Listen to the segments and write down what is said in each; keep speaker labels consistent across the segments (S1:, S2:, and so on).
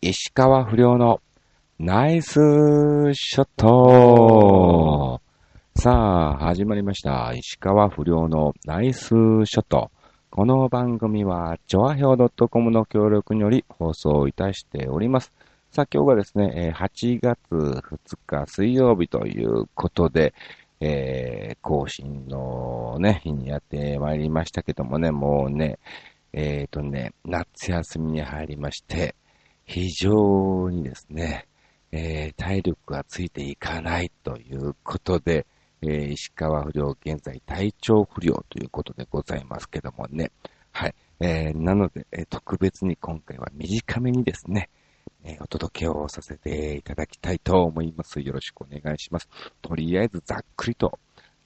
S1: 石川不良のナイスショットさあ、始まりました。石川不良のナイスショット。この番組は、ジョアヒョウ .com の協力により放送いたしております。さあ、今日がですね、8月2日水曜日ということで、えー、更新のね、日にやってまいりましたけどもね、もうね、えっ、ー、とね、夏休みに入りまして、非常にですね、えー、体力がついていかないということで、えー、石川不良、現在体調不良ということでございますけどもね。はい。えー、なので、え、特別に今回は短めにですね、え、お届けをさせていただきたいと思います。よろしくお願いします。とりあえずざっくりと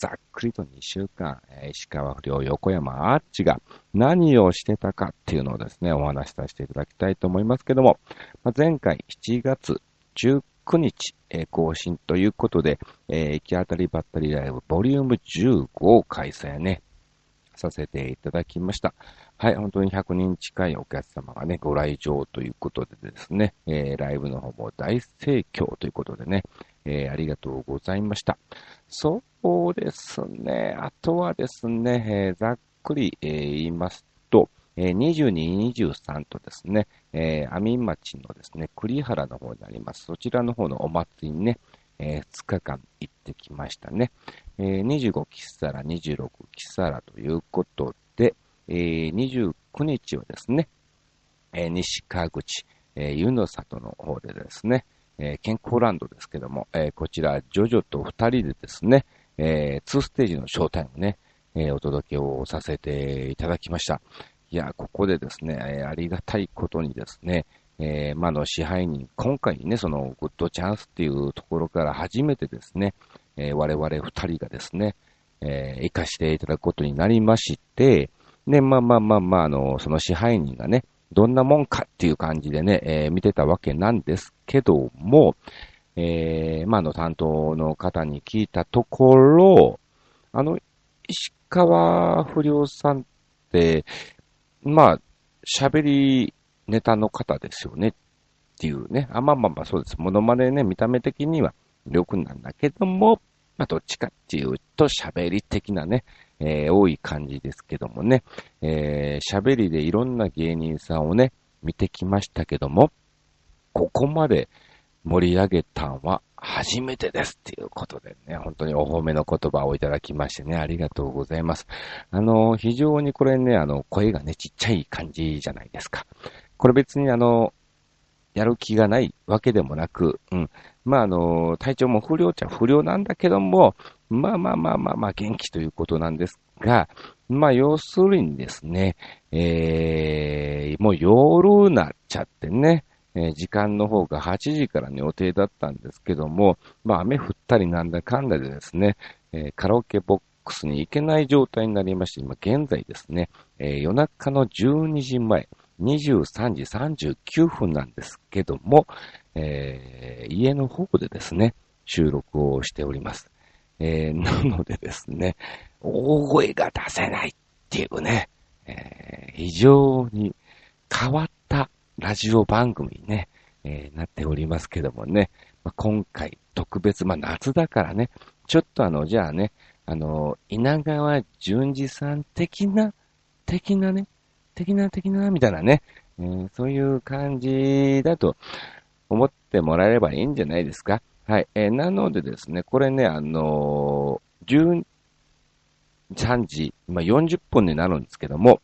S1: ざっくりと2週間、石川不良横山アーチが何をしてたかっていうのをですね、お話しさせていただきたいと思いますけども、まあ、前回7月19日、更新ということで、えー、行き当たりばったりライブボリューム15を開催ね、させていただきました。はい、本当に100人近いお客様がね、ご来場ということでですね、えー、ライブの方も大盛況ということでね、えー、ありがとうございました。そうですね。あとはですね、えー、ざっくり、え、言いますと、え、22、23とですね、えー、阿見町のですね、栗原の方になります。そちらの方のお祭りにね、えー、2日間行ってきましたね。えー、25キサラ、26キサラということで、えー、29日はですね、えー、西川口、えー、湯の里の方でですね、えー、健康ランドですけども、えー、こちら、ジョジョと二人でですね、えー、2ステージのショータイムね、えー、お届けをさせていただきました。いや、ここでですね、えー、ありがたいことにですね、えー、まあ、の支配人、今回ね、そのグッドチャンスっていうところから初めてですね、えー、我々二人がですね、えー、活かしていただくことになりまして、ね、まあまあまあまあ、あの、その支配人がね、どんなもんかっていう感じでね、えー、見てたわけなんですけども、えー、まあ、の担当の方に聞いたところ、あの、石川不良さんって、まあ、喋りネタの方ですよねっていうね。あ、まあまあまあそうです。モノマネね、見た目的には良くなんだけども、まあどっちかっていうと喋り的なね、えー、多い感じですけどもね、えー、喋りでいろんな芸人さんをね、見てきましたけども、ここまで盛り上げたんは初めてですっていうことでね、本当にお褒めの言葉をいただきましてね、ありがとうございます。あの、非常にこれね、あの、声がね、ちっちゃい感じじゃないですか。これ別にあの、やる気がないわけでもなく、うん。まあ、あの、体調も不良ちゃ不良なんだけども、まあまあまあまあまあ元気ということなんですが、まあ要するにですね、えー、もう夜になっちゃってね、えー、時間の方が8時からの予定だったんですけども、まあ雨降ったりなんだかんだでですね、えー、カラオケボックスに行けない状態になりまして、今現在ですね、えー、夜中の12時前、23時39分なんですけども、えー、家の方でですね、収録をしております。えー、なのでですね、大声が出せないっていうね、えー、非常に変わったラジオ番組ね、えー、なっておりますけどもね、まあ、今回特別、まあ、夏だからね、ちょっとあの、じゃあね、あの、稲川淳二さん的な、的なね、的な的な、みたいなね、えー、そういう感じだと思ってもらえればいいんじゃないですか。はい。えー、なのでですね、これね、あのー、13時、まあ、40分になるんですけども、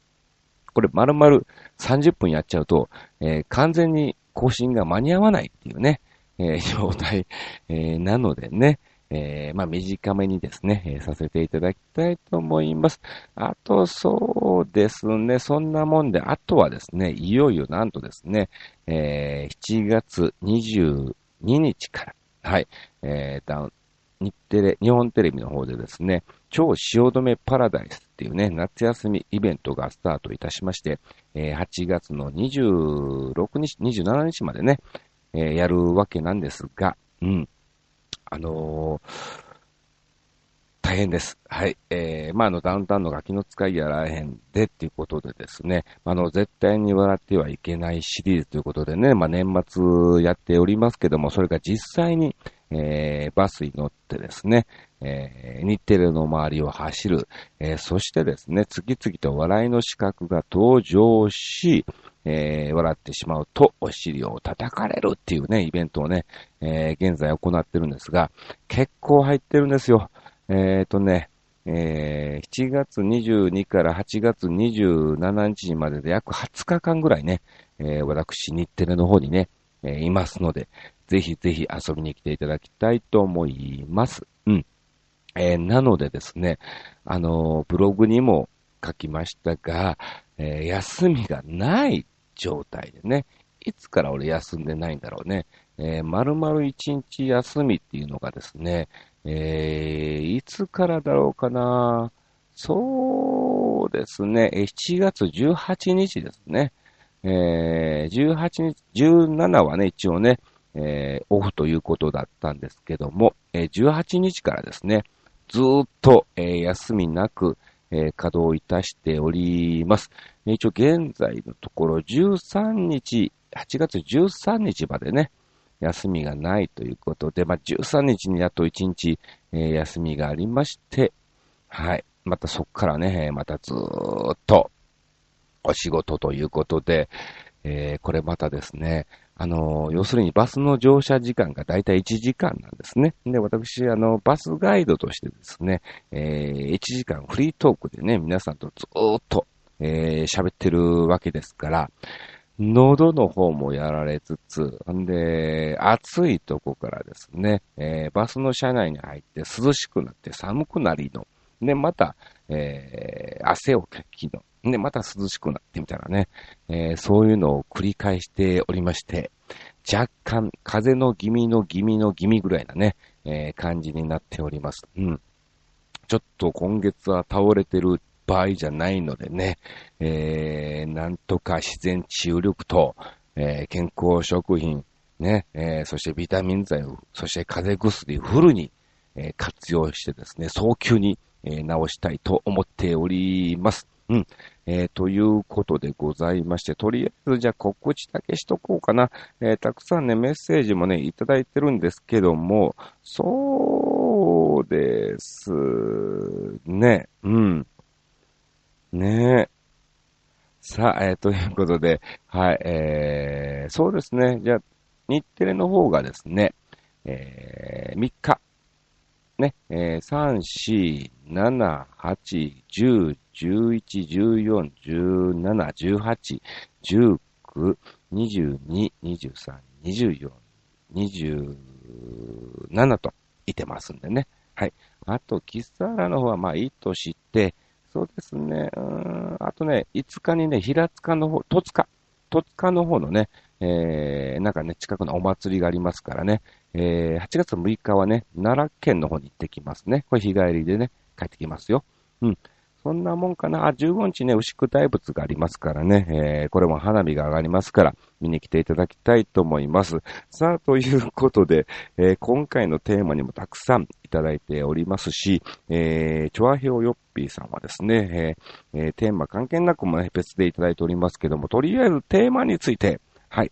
S1: これ丸々30分やっちゃうと、えー、完全に更新が間に合わないっていうね、えー、状態、えー、なのでね、えー、まあ、短めにですね、えー、させていただきたいと思います。あと、そうですね、そんなもんで、あとはですね、いよいよなんとですね、えー、7月22日から、はい、えー、日テレ、日本テレビの方でですね、超汐留パラダイスっていうね、夏休みイベントがスタートいたしまして、えー、8月の26日、27日までね、えー、やるわけなんですが、うん。あのー、大変です。はい。えー、まあ、あの、ダウンタウンのガキの使いやらへんでっていうことでですね、あの、絶対に笑ってはいけないシリーズということでね、まあ、年末やっておりますけども、それが実際に、えー、バスに乗ってですね、えー、日テレの周りを走る、えー、そしてですね、次々と笑いの資格が登場し、えー、笑ってしまうとお尻を叩かれるっていうね、イベントをね、えー、現在行ってるんですが、結構入ってるんですよ。えっ、とね、えー、7月22から8月27日までで約20日間ぐらいね、えー、私、日テレの方にね、えー、いますので、ぜひぜひ遊びに来ていただきたいと思います。うん。えー、なのでですね、あのブログにも書きましたが、え休みがない状態でね、いつから俺休んでないんだろうね。えー、丸々一日休みっていうのがですね、えー、いつからだろうかな。そうですね、7月18日ですね。えー、18日、17はね、一応ね、えー、オフということだったんですけども、えー、18日からですね、ずっと、えー、休みなく、えー、稼働いたしております。一応現在のところ13日、8月13日までね、休みがないということで、まあ、13日にあと1日、えー、休みがありまして、はい。またそっからね、またずーっとお仕事ということで、えー、これまたですね、あの、要するにバスの乗車時間がだいたい1時間なんですね。で、私、あの、バスガイドとしてですね、えー、1時間フリートークでね、皆さんとずーっと、えー、喋ってるわけですから、喉の方もやられつつ、んで、暑いとこからですね、えー、バスの車内に入って涼しくなって寒くなりの、で、また、えー、汗をかきの、で、また涼しくなってみたいなね、えー、そういうのを繰り返しておりまして、若干、風の気味の気味の気味ぐらいなね、えー、感じになっております。うん。ちょっと今月は倒れてる場合じゃないのでね、えー、なんとか自然治癒力と、えー、健康食品、ね、えー、そしてビタミン剤を、そして風邪薬フルに、えー、活用してですね、早急に、えー、治したいと思っております。うん。えー、ということでございまして、とりあえずじゃあ告知だけしとこうかな。えー、たくさんね、メッセージもね、いただいてるんですけども、そうですね、うん。ねえ。さあ、えー、ということで、はい、えー、そうですね。じゃあ、日テレの方がですね、えー、3日、ね、えー、3、4、7、8、10、11、14、17、18、19、22、23、24、27といてますんでね。はい。あと、キスサラの方はまあいいとして、そうですね、うん、あとね、5日にね、平塚の方、戸塚、戸塚の方のね、えー、なんかね、近くのお祭りがありますからね、えー、8月6日はね、奈良県の方に行ってきますね。これ日帰りでね、帰ってきますよ。うん。そんなもんかな。あ、15日ね、牛久大仏がありますからね、えー、これも花火が上がりますから、見に来ていただきたいと思います。さあ、ということで、えー、今回のテーマにもたくさんいただいておりますし、えー、チョアヘオヨッピーさんはですね、えー、え、テーマ関係なくもね、別でいただいておりますけども、とりあえずテーマについて、はい、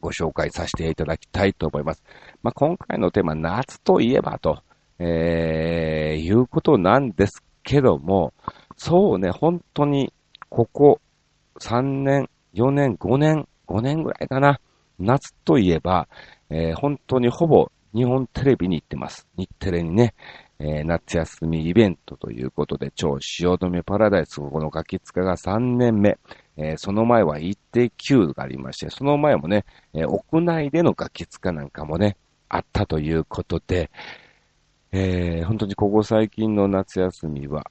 S1: ご紹介させていただきたいと思います。まあ、今回のテーマ、夏といえばと、えー、いうことなんですけども、そうね、本当に、ここ3年、4年、5年、5年ぐらいかな。夏といえば、えー、本当にほぼ日本テレビに行ってます。日テレにね、えー、夏休みイベントということで、超汐留パラダイス、ここのガキツカが3年目。えー、その前は一定級がありまして、その前もね、え、屋内でのガキツカなんかもね、あったということで、えー、本当にここ最近の夏休みは、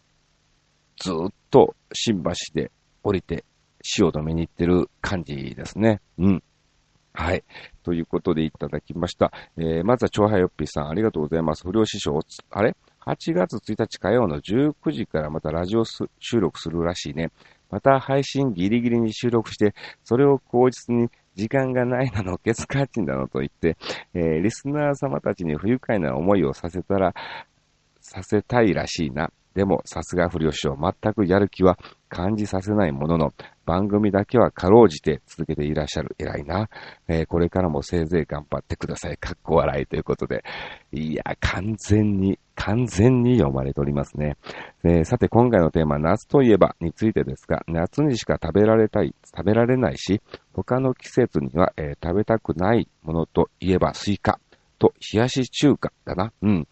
S1: ずっと新橋で降りて汐留に行ってる感じですね。うん。はい。ということでいただきました。えー、まずは、長杯よっぴーさん、ありがとうございます。不良師匠、あれ ?8 月1日火曜の19時からまたラジオ収録するらしいね。また配信ギリギリに収録して、それを口実に時間がないなの、ケツカーチンなのと言って、えー、リスナー様たちに不愉快な思いをさせたら、させたいらしいな。でも、さすが不良師匠、全くやる気は感じさせないものの、番組だけはかろうじて続けていらっしゃる。偉いな。えー、これからもせいぜい頑張ってください。かっこ笑いということで。いや、完全に、完全に読まれておりますね。えー、さて、今回のテーマ、夏といえばについてですが、夏にしか食べられたい、食べられないし、他の季節には、えー、食べたくないものといえばスイカと冷やし中華だな。うん。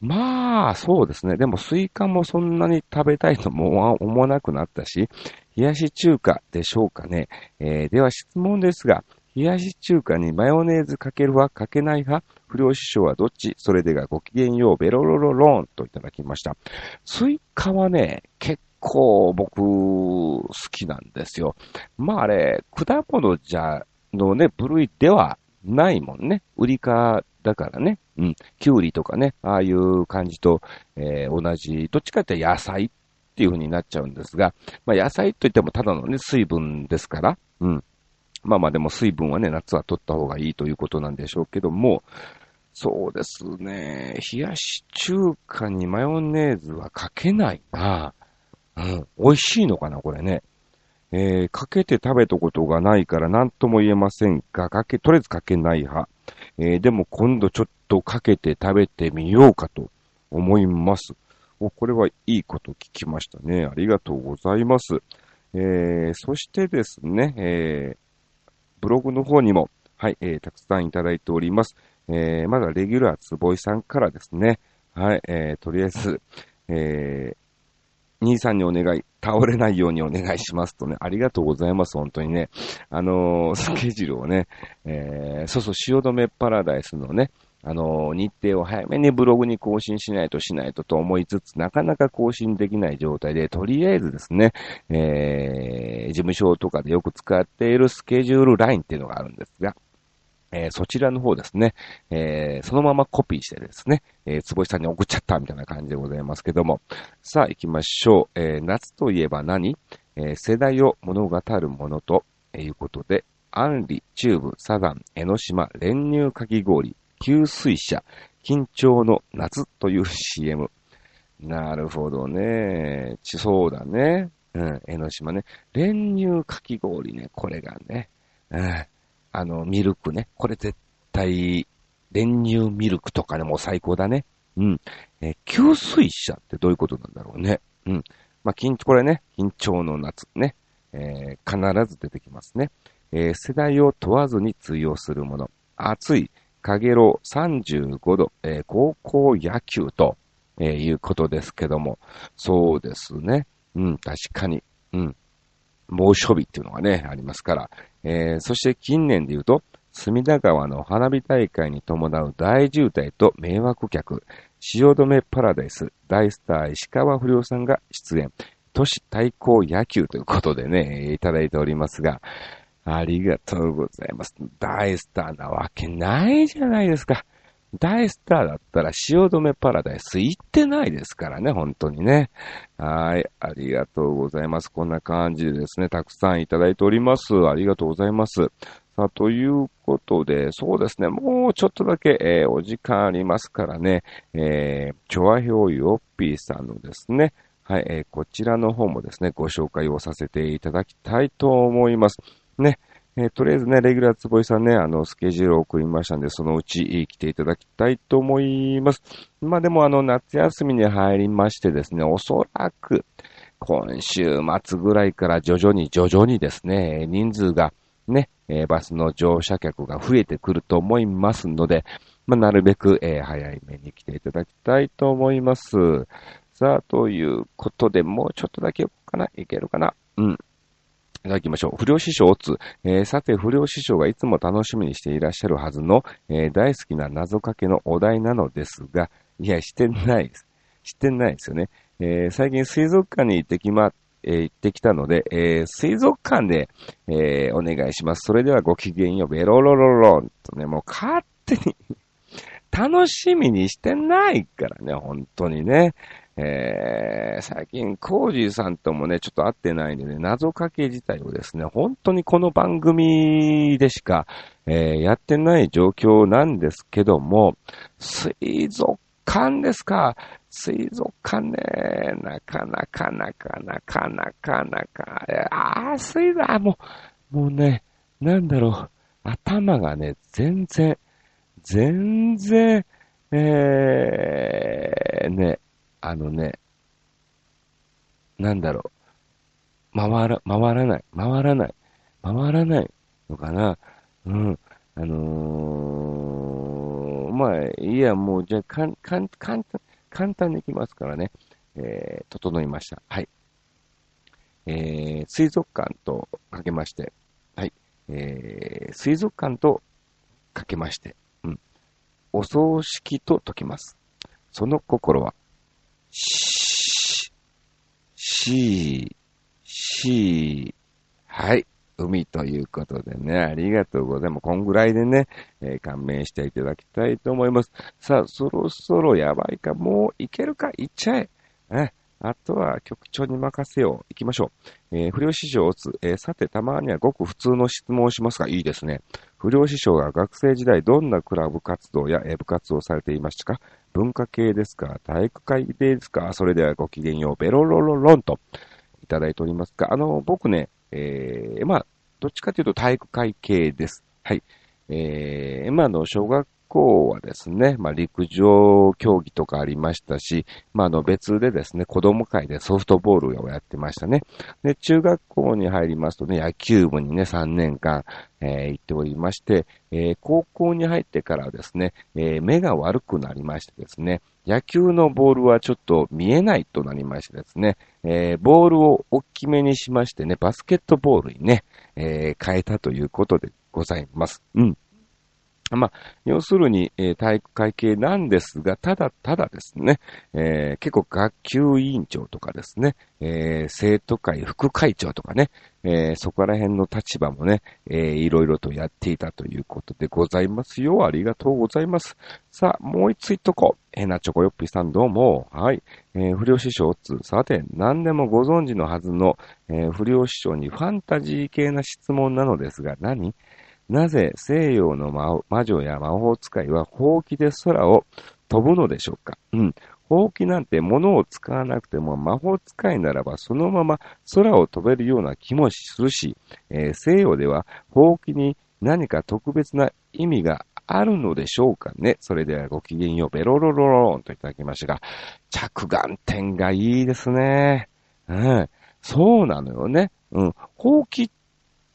S1: まあ、そうですね。でも、スイカもそんなに食べたいとも思わなくなったし、冷やし中華でしょうかね。えー、では質問ですが、冷やし中華にマヨネーズかける派、かけない派、不遼師匠はどっち？それではごきげんよう、ベロロロローンといただきました。スイカはね、結構僕、好きなんですよ。まああれ、果物じゃ、のね、部類ではないもんね。売りかだからね。うん。キュウリとかね、ああいう感じと、えー、同じ、どっちかって野菜っていう風になっちゃうんですが、まあ野菜といってもただのね、水分ですから、うん。まあまあでも水分はね、夏は取った方がいいということなんでしょうけども、そうですね。冷やし中華にマヨネーズはかけないな。うん。美味しいのかな、これね。えー、かけて食べたことがないから何とも言えませんが、かけ、とりあえずかけない派。えー、でも今度ちょっとかけて食べてみようかと思います。お、これはいいこと聞きましたね。ありがとうございます。えー、そしてですね、えー、ブログの方にも、はい、えー、たくさんいただいております。えー、まだレギュラーつぼいさんからですね、はい、えー、とりあえず、えー、兄さんにお願い、倒れないようにお願いしますとね、ありがとうございます、本当にね。あのー、スケジュールをね、えー、そうそう、汐留パラダイスのね、あのー、日程を早めにブログに更新しないとしないとと思いつつ、なかなか更新できない状態で、とりあえずですね、えー、事務所とかでよく使っているスケジュールラインっていうのがあるんですが、えー、そちらの方ですね、えー、そのままコピーしてですね、えー、つぼしさんに送っちゃったみたいな感じでございますけども。さあ行きましょう。えー、夏といえば何？え、世代を物語るものということで、アンリ、チューブ、サザン、江ノ島、練乳かき氷、給水車、緊張の夏という CM。なるほどね。ちそうだね。うん、江ノ島ね。練乳かき氷ね、これがね。うんあの、ミルクね。これ絶対、練乳ミルクとかでも最高だね。うん。え、吸水車ってどういうことなんだろうね。うん。まあ、緊、これね、緊張の夏ね。えー、必ず出てきますね。えー、世代を問わずに通用するもの。暑い、かげろう35度、えー、高校野球と、えー、いうことですけども。そうですね。うん、確かに。うん。猛暑日っていうのがね、ありますから。えー、そして近年で言うと、隅田川の花火大会に伴う大渋滞と迷惑客、汐留パラダイス、大スター石川不良さんが出演、都市対抗野球ということでね、いただいておりますが、ありがとうございます。大スターなわけないじゃないですか。大スターだったら汐留パラダイス行ってないですからね、本当にね。はい。ありがとうございます。こんな感じでですね、たくさんいただいております。ありがとうございます。さあ、ということで、そうですね、もうちょっとだけ、えー、お時間ありますからね、えー、チョアヒョウヨッピーさんのですね、はい、えー、こちらの方もですね、ご紹介をさせていただきたいと思います。ね、えー、とりあえずね、レギュラーつぼいさんね、あの、スケジュールを送りましたんで、そのうち来ていただきたいと思います。まあでもあの、夏休みに入りましてですね、おそらく、今週末ぐらいから徐々に徐々にですね、人数がね、えー、バスの乗車客が増えてくると思いますので、まあ、なるべく、えー、早い目に来ていただきたいと思います。さあ、ということで、もうちょっとだけ行こうかな？いけるかな？うん。いただきましょう。不良師匠をつ。えー、さて、不良師匠がいつも楽しみにしていらっしゃるはずの、えー、大好きな謎かけのお題なのですが、いや、してないです。してないですよね。えー、最近水族館に行ってきま、えー、行ってきたので、えー、水族館で、えー、お願いします。それではごきげんよう、ベロロロロンとね、もう勝手に楽しみにしてないからね、本当にね。えー、最近、コージーさんともね、ちょっと会ってないんでね、謎かけ自体をですね、本当にこの番組でしか、えー、やってない状況なんですけども、水族館ですか？水族館ね、なかなかなかなかなかなか、ああ、水族、もう、もうね、なんだろう、頭がね、全然、全然、えー、ね、あのね、なんだろう、回ら、回らない、回らない、回らないのかな。うん。あのー、まあ、いや、もう、じゃあ、かん、かん、簡単、簡単にいきますからね。えー、整いました。はい。えー、水族館とかけまして、はい。えー、水族館とかけまして、うん。お葬式と解きます。その心は、し、し、し、はい。海ということでね、ありがとうございます。こんぐらいでね、えー、勘弁していただきたいと思います。さあ、そろそろやばいか、もういけるか、いっちゃえ。えあとは局長に任せよう。行きましょう。えー、不良師匠を打つ、えー、さて、たまにはごく普通の質問をしますが、いいですね。不良師匠が学生時代どんなクラブ活動や、えー、部活をされていましたか？文化系ですか体育会系ですかそれではごきげんよう。ベロロロロンといただいておりますが、あの、僕ね、えー、まあ、どっちかというと体育会系です。はい。えー、今の小学校はですね、まあ、陸上競技とかありましたし、まあ、あの別でですね、子供会でソフトボールをやってましたね。で、中学校に入りますとね、野球部にね、3年間、えー、行っておりまして、えー、高校に入ってからですね、えー、目が悪くなりましてですね、野球のボールはちょっと見えないとなりましてですね、えー、ボールを大きめにしましてね、バスケットボールにね、えー、変えたということでございます。うん。まあ、要するに、えー、体育会系なんですが、ただただですね、えー、結構学級委員長とかですね、えー、生徒会副会長とかね、えそこら辺の立場もね、えいろいろとやっていたということでございますよ。ありがとうございます。さあ、もう一ついっとこう。えなチョコヨッピーさんどうも。はい。え不良師匠つ。さて、何でもご存知のはずの、え不良師匠にファンタジー系な質問なのですが、何？なぜ西洋の魔女や魔法使いはほうきで空を飛ぶのでしょうか？うん。ほうきなんて物を使わなくても魔法使いならばそのまま空を飛べるような気もするし、えー、西洋ではほうきに何か特別な意味があるのでしょうかね？それではごきげんよう、ベロロロローンといただきましたが、着眼点がいいですね。うん。そうなのよね。うん。ほうきっ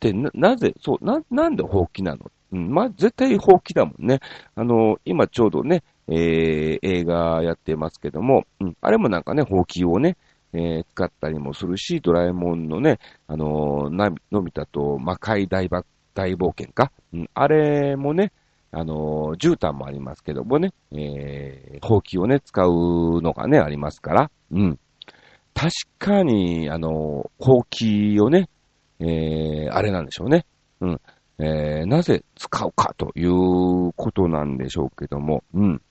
S1: ってな、なぜ、そう、な、なんで放棄なの？うん、まあ、絶対放棄だもんね。あの、今ちょうどね、えー、映画やってますけども、うん、あれもなんかね、ほうきをね、えー、使ったりもするし、ドラえもんのね、あのー、な、のび太と魔界大ば大冒険か、うん、あれもね、あのー、絨毯もありますけどもね、えー、ほうきをね、使うのがね、ありますから、うん。確かに、あのー、ほうきをね、えー、あれなんでしょうね。うん。えー、なぜ使うかということなんでしょうけども、うん。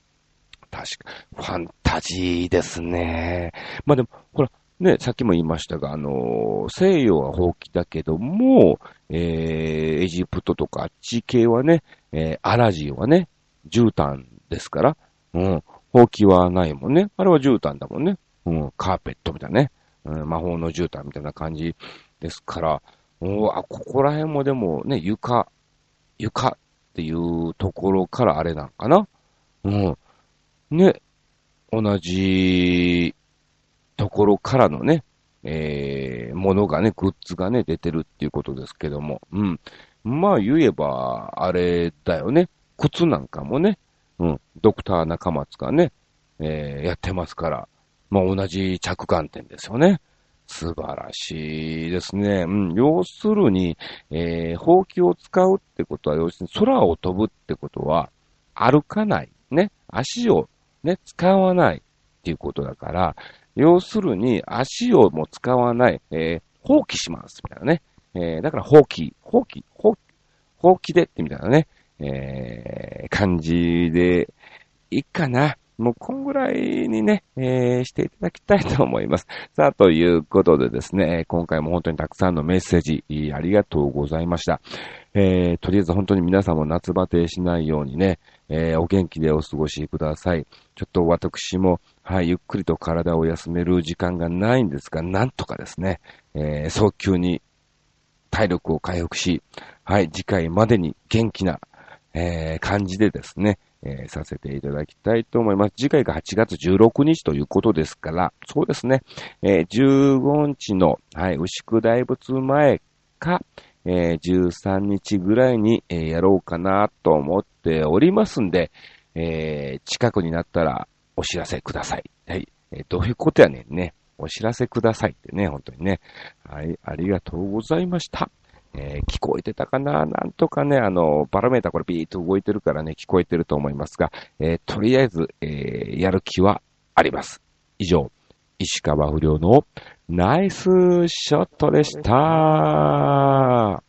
S1: 確か、ファンタジーですね。まあでも、ほら、ね、さっきも言いましたが、あのー、西洋は放棄だけども、えー、エジプトとかあっち系はね、えー、アラジンはね、絨毯ですから、うん、放棄はないもんね。あれは絨毯だもんね。うん、カーペットみたいなね。うん、魔法の絨毯みたいな感じですから、おあ、ここら辺もでもね、床、床っていうところからあれなんかな？うん。ね、同じところからのね、えー、ものがね、グッズがね、出てるっていうことですけども、うん。まあ言えば、あれだよね。靴なんかもね、うん、ドクター中松がね、えー、やってますから、まあ同じ着眼点ですよね。素晴らしいですね。うん、要するに、えー、ほうきを使うってことは、要するに空を飛ぶってことは、歩かない。ね。足をね、使わないっていうことだから、要するに足をも使わない、えー、放棄します。みたいなね。えー、だから放棄、放棄、放棄、放棄でってみたいなね、えー、感じで、いいかな。もうこんぐらいにね、えー、していただきたいと思います。さあ、ということでですね、今回も本当にたくさんのメッセージ、ありがとうございました。えー、とりあえず本当に皆さんも夏バテしないようにね、えー、お元気でお過ごしください。ちょっと私も、はい、ゆっくりと体を休める時間がないんですが、なんとかですね、えー、早急に体力を回復し、はい、次回までに元気な、えー、感じでですね、えー、させていただきたいと思います。次回が8月16日ということですから、そうですね、えー、15日の、はい、牛久大仏前か、えー、13日ぐらいに、えー、やろうかなと思っておりますんで、えー、近くになったらお知らせください。はい。え、どういうことやねんね。お知らせくださいってね、本当にね。はい、ありがとうございました。えー、聞こえてたかな？なんとかね、あの、パラメータこれビーと動いてるからね、聞こえてると思いますが、えー、とりあえず、えー、やる気はあります。以上、石川不良のナイスショットでした。